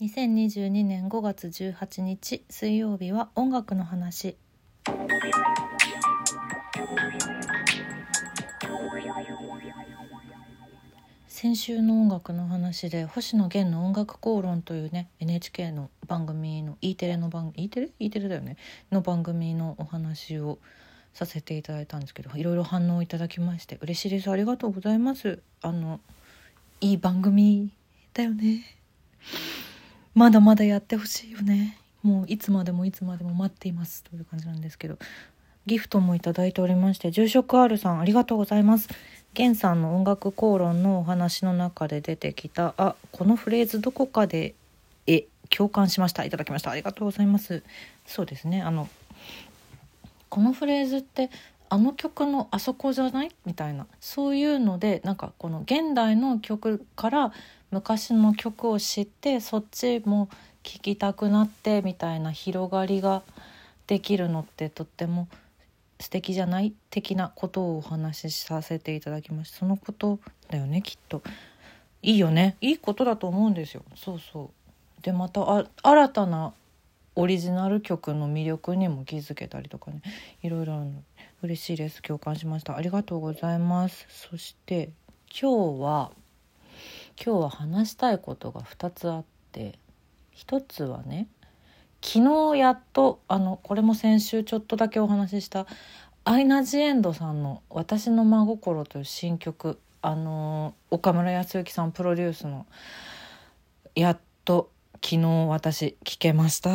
2022年5月18日水曜日は音楽の話。先週の音楽の話で星野源の音楽講論というね NHK の番組の E テレの番 E テレ？E テレだよね？の番組のお話をさせていただいたんですけどいろいろ反応いただきまして嬉しいです。ありがとうございます。あのいい番組だよね。まだまだやってほしいよね。もういつまでもいつまでも待っていますという感じなんですけど。ギフトもいただいておりまして住職 R さんありがとうございます。源さんの音楽講論のお話の中で出てきたあこのフレーズどこかでえ共感しました。いただきました。ありがとうございます。そうですね。あのこのフレーズってあの曲のあそこじゃない？みたいな。そういうのでなんかこの現代の曲から昔の曲を知ってそっちも聴きたくなってみたいな広がりができるのってとっても素敵じゃない的なことをお話しさせていただきました。そのことだよねきっと。いいよね。いいことだと思うんですよ。そうそう。でまた新たなオリジナル曲の魅力にも気づけたりとかね。いろいろあるの。嬉しいです。共感しました。ありがとうございます。そして今日は今日は話したいことが2つあって1つはね昨日やっとあのこれも先週ちょっとだけお話ししたアイナ・ジ・エンドさんの「私の真心」という新曲あの岡村康之さんプロデュースのやっと昨日私聞けました。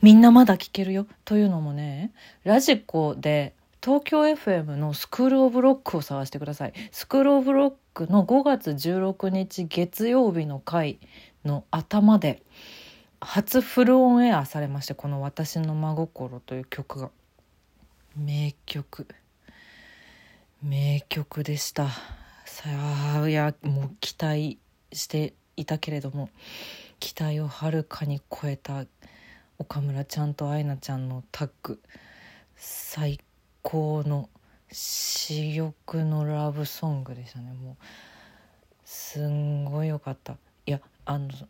みんなまだ聞けるよ。というのもねラジコで東京 FM のスクール・オブ・ロックを探してください。スクール・オブ・ロックの5月16日月曜日の回の頭で初フルオンエアされましてこの「私の真心」という曲が。名曲。名曲でした。さあいやもう期待していたけれども期待をはるかに超えた岡村ちゃんと愛菜ちゃんのタッグ最高の珠玉のラブソングでしたね。もうすんごい良かった。いやあの昨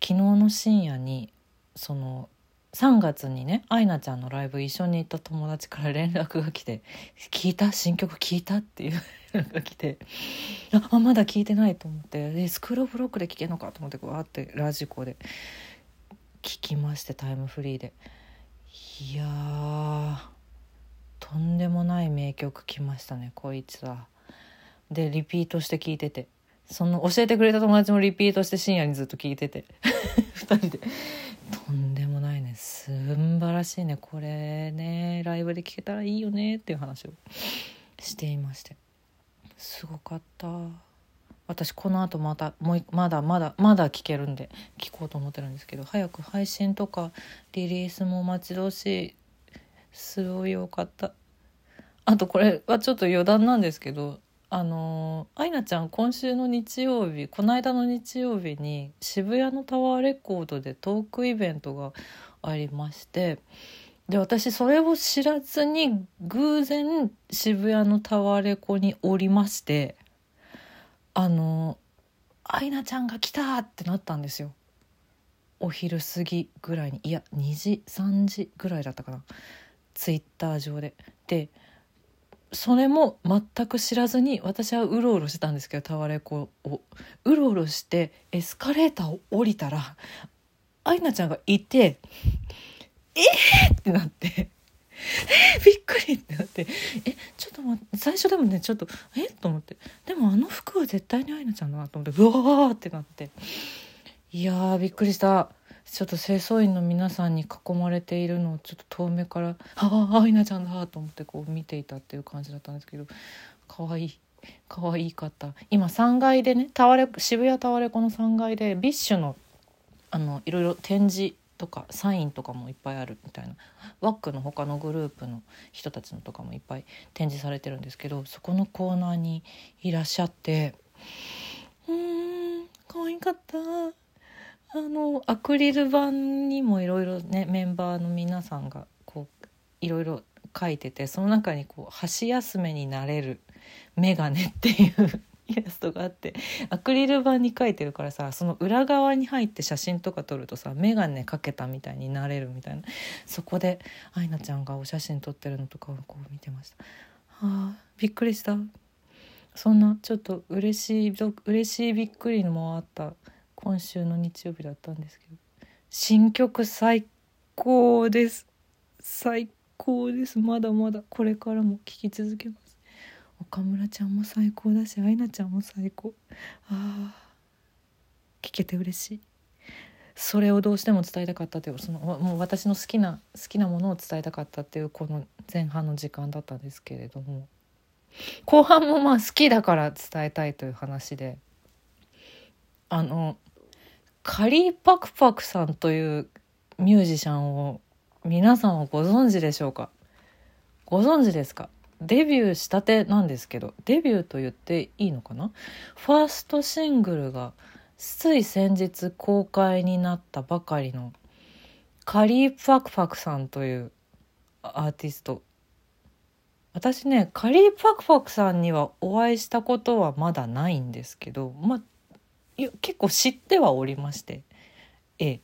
日の深夜にその3月にねアイナちゃんのライブ一緒に行った友達から連絡が来て「聞いた？新曲聞いた?」っていう連絡が来てあまだ聞いてないと思ってでスクール・ブ・ロックで聞けんのかと思ってわーってラジコで聞きましてタイムフリーで。いやー。とんでもない名曲来ましたねこいつは。でリピートして聞いてて。その教えてくれた友達もリピートして深夜にずっと聞いてて。2人で。とんでもないね。すんばらしいね。これねライブで聴けたらいいよねっていう話をしていまして。すごかった。私この後またもうまだまだまだ聴けるんで聴こうと思ってるんですけど早く配信とかリリースも待ち遠しい。すごいよかった。あとこれはちょっと余談なんですけどあのアイナちゃん今週の日曜日この間の日曜日に渋谷のタワーレコードでトークイベントがありましてで私それを知らずに偶然渋谷のタワーレコにおりましてあのアイナちゃんが来たってなったんですよ。お昼過ぎぐらいに。いや2時3時ぐらいだったかな。ツイッター上で。でそれも全く知らずに私はうろうろしてたんですけどタワレコをうろうろしてエスカレーターを降りたらアイナちゃんがいて「えー! 」ってなって「えー、びっくり!」ってなって「えちょっと待って最初でもねちょっとえと思ってでもあの服は絶対にアイナちゃんだなと思ってうわってなっていやーびっくりした。ちょっと清掃員の皆さんに囲まれているのをちょっと遠目から「ああアイナちゃんだ」と思ってこう見ていたっていう感じだったんですけど可愛い可愛いかった今3階でねタワレ渋谷タワレコの3階で BiSH のあのいろいろ展示とかサインとかもいっぱいあるみたいな WACK の他のグループの人たちのとかもいっぱい展示されてるんですけどそこのコーナーにいらっしゃってうん可愛かった。あのアクリル板にもいろいろねメンバーの皆さんがこういろいろ書いててその中にこう箸休めになれるメガネっていうイラストがあってアクリル板に描いてるからさその裏側に入って写真とか撮るとさ眼鏡かけたみたいになれるみたいなそこでアイナちゃんがお写真撮ってるのとかをこう見てました。はあびっくりしたそんなちょっと嬉しい嬉しいびっくりもあった今週の日曜日だったんですけど新曲最高です。最高です。まだまだ。これからも聴き続けます。岡村ちゃんも最高だしアイナちゃんも最高。あ聞けて嬉しい。それをどうしても伝えたかったというそのもう私の好きな好きなものを伝えたかったっていうこの前半の時間だったんですけれども。後半もまあ好きだから伝えたいという話で。あのカリーパクパクさんというミュージシャンを皆さんはご存知でしょうか？ご存知ですか？デビューしたてなんですけどデビューと言っていいのかな？ファーストシングルがつい先日公開になったばかりのカリーパクパクさんというアーティスト。私ねカリーパクパクさんにはお会いしたことはまだないんですけどまあ結構知ってはおりまして。ええ。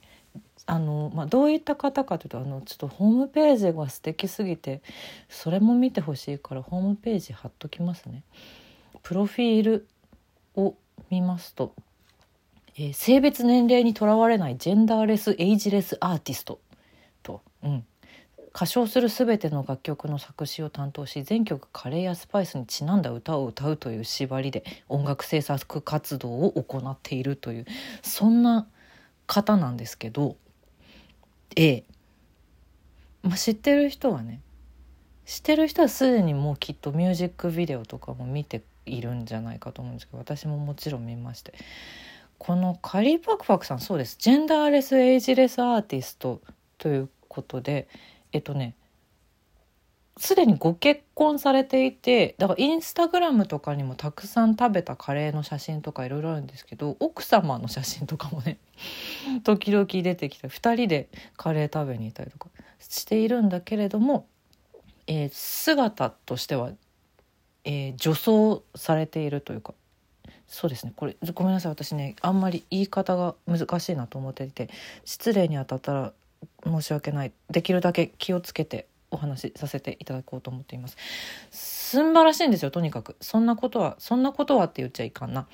あの、まあ、どういった方かというとあのちょっとホームページが素敵すぎてそれも見てほしいからホームページ貼っときますね。プロフィールを見ますと、えー、性別年齢にとらわれないジェンダーレスエイジレスアーティストと、うん、歌唱する全ての楽曲の作詞を担当し全曲カレーやスパイスにちなんだ歌を歌うという縛りで音楽制作活動を行っているというそんな方なんですけど A、まあ、知ってる人はね知ってる人はすでにもうきっとミュージックビデオとかも見ているんじゃないかと思うんですけど私ももちろん見まして。このカリーパクパクさんそうです。ジェンダーレスエイジレスアーティストということでえっとねすでにご結婚されていてだからインスタグラムとかにもたくさん食べたカレーの写真とかいろいろあるんですけど奥様の写真とかもね 時々出てきて2人でカレー食べに行ったりとかしているんだけれども、えー、姿としては、えー、女装されているというかそうですね。これごめんなさい。私ねあんまり言い方が難しいなと思っていて失礼に当たったら申し訳ない。できるだけ気をつけてお話しさせていただこうと思っています。素晴らしいんですよとにかく。そんなことはそんなことはって言っちゃいかんな。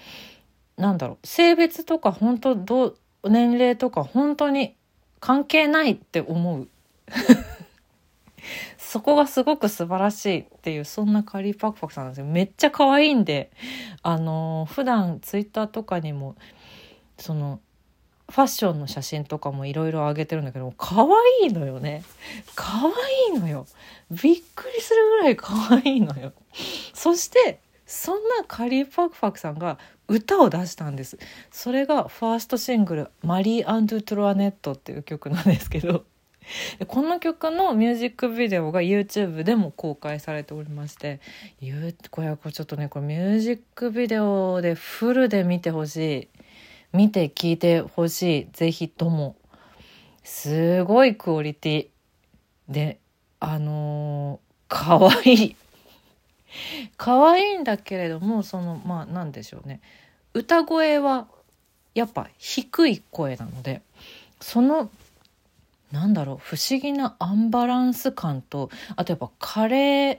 なんだろう。性別とか本当どう年齢とか本当に関係ないって思う。そこがすごく素晴らしいっていうそんなカリーパクパクさんなんですよ。めっちゃ可愛いんであの普段ツイッターとかにもそのファッションの写真とかもいろいろ上げてるんだけど可愛いのよね。可愛いのよ。びっくりするぐらい可愛いのよ。そしてそんなカリー・パクパクさんが歌を出したんです。それがファーストシングル「マリー・アンドゥ・トロワネット」っていう曲なんですけど。この曲のミュージックビデオが YouTube でも公開されておりましてこれちょっとねこれミュージックビデオでフルで見てほしい。見て聞いてほしいぜひとも。すごいクオリティ。であのー、かわい。い可愛いいんだけれどもそのまあ何でしょうね。歌声はやっぱ低い声なのでそのなんだろう不思議なアンバランス感とあとやっぱカレー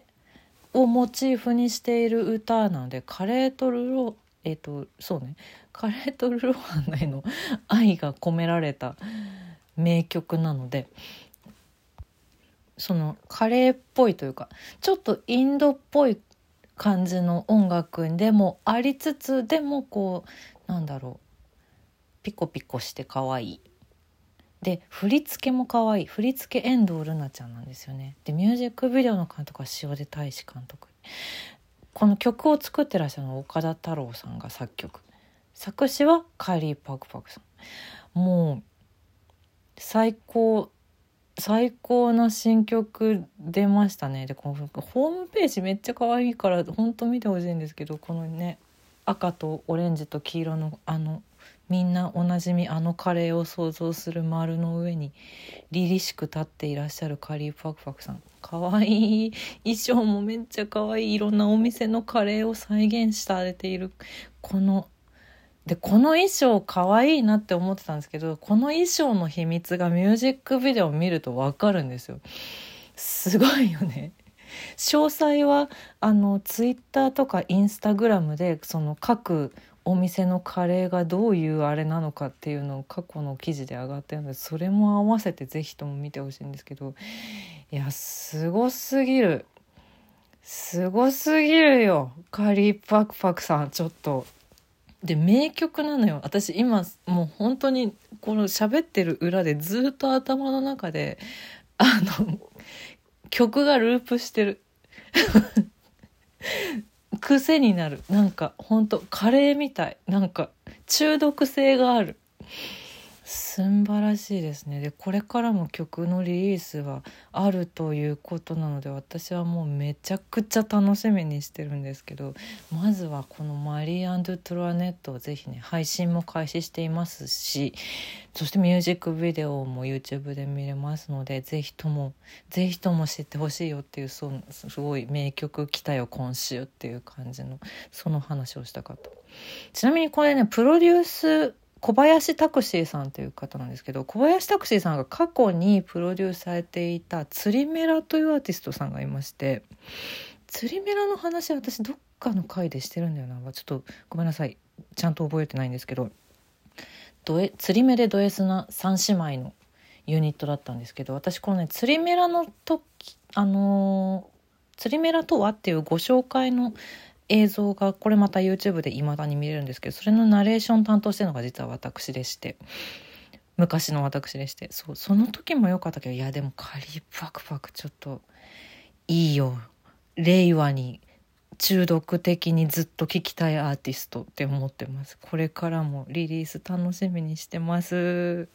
をモチーフにしている歌なのでカレーとルロえっ、ー、とそうね。カレーとルロハンへの愛が込められた名曲なのでそのカレーっぽいというかちょっとインドっぽい感じの音楽でもありつつでもこうなんだろう。ピコピコして可愛い。で振り付けも可愛い。振り付け遠藤ルナちゃんなんですよね。でミュージックビデオの監督は塩出大志監督。この曲を作ってらっしゃるの岡田太郎さんが作曲。作詞はカイリー・パクパクさん。もう最高最高な新曲出ましたね。でこのホームページめっちゃ可愛いから本当見てほしいんですけどこのね赤とオレンジと黄色のあのみんなおなじみあのカレーを想像する丸の上に凛々しく立っていらっしゃるカリーパクパクさん。かわい。い衣装もめっちゃかわい。いいろんなお店のカレーを再現されている。このでこの衣装かわいいなって思ってたんですけどこの衣装の秘密がミュージックビデオを見るとわかるんですよ。すごいよね。詳細はあのツイッターとかインスタグラムでその各お店のカレーがどういうあれなのかっていうのを過去の記事で上がってるのでそれも合わせて是非とも見てほしいんですけどいやすごすぎる。すごすぎるよ。カリーパクパクさんちょっと。で名曲なのよ。私今もう本当にこの喋ってる裏でずっと頭の中であの曲がループしてる。癖になる。なんかほんとカレーみたい。なんか中毒性がある。素晴らしいですね。でこれからも曲のリリースはあるということなので私はもうめちゃくちゃ楽しみにしてるんですけどまずはこの「マリートラネット」をぜひね配信も開始していますしそしてミュージックビデオも YouTube で見れますのでぜひともぜひとも知ってほしいよっていうそうすごい名曲来たよ今週っていう感じのその話をしたかった。ちなみにこれねプロデュース小林タクシーさんという方なんですけど小林タクシーさんが過去にプロデュースされていた釣りメラというアーティストさんがいまして釣りメラの話私どっかの回でしてるんだよなちょっとごめんなさい。ちゃんと覚えてないんですけど釣り目でド S な3姉妹のユニットだったんですけど私このね釣りメラの時あのー、釣りメラとはっていうご紹介の映像がこれまた YouTube で未だに見れるんですけどそれのナレーション担当してるのが実は私でして昔の私でして。そうその時も良かったけどいやでもカリーパクパクちょっといいよ。令和に中毒的にずっと聴きたいアーティストって思ってます。これからもリリース楽しみにしてます。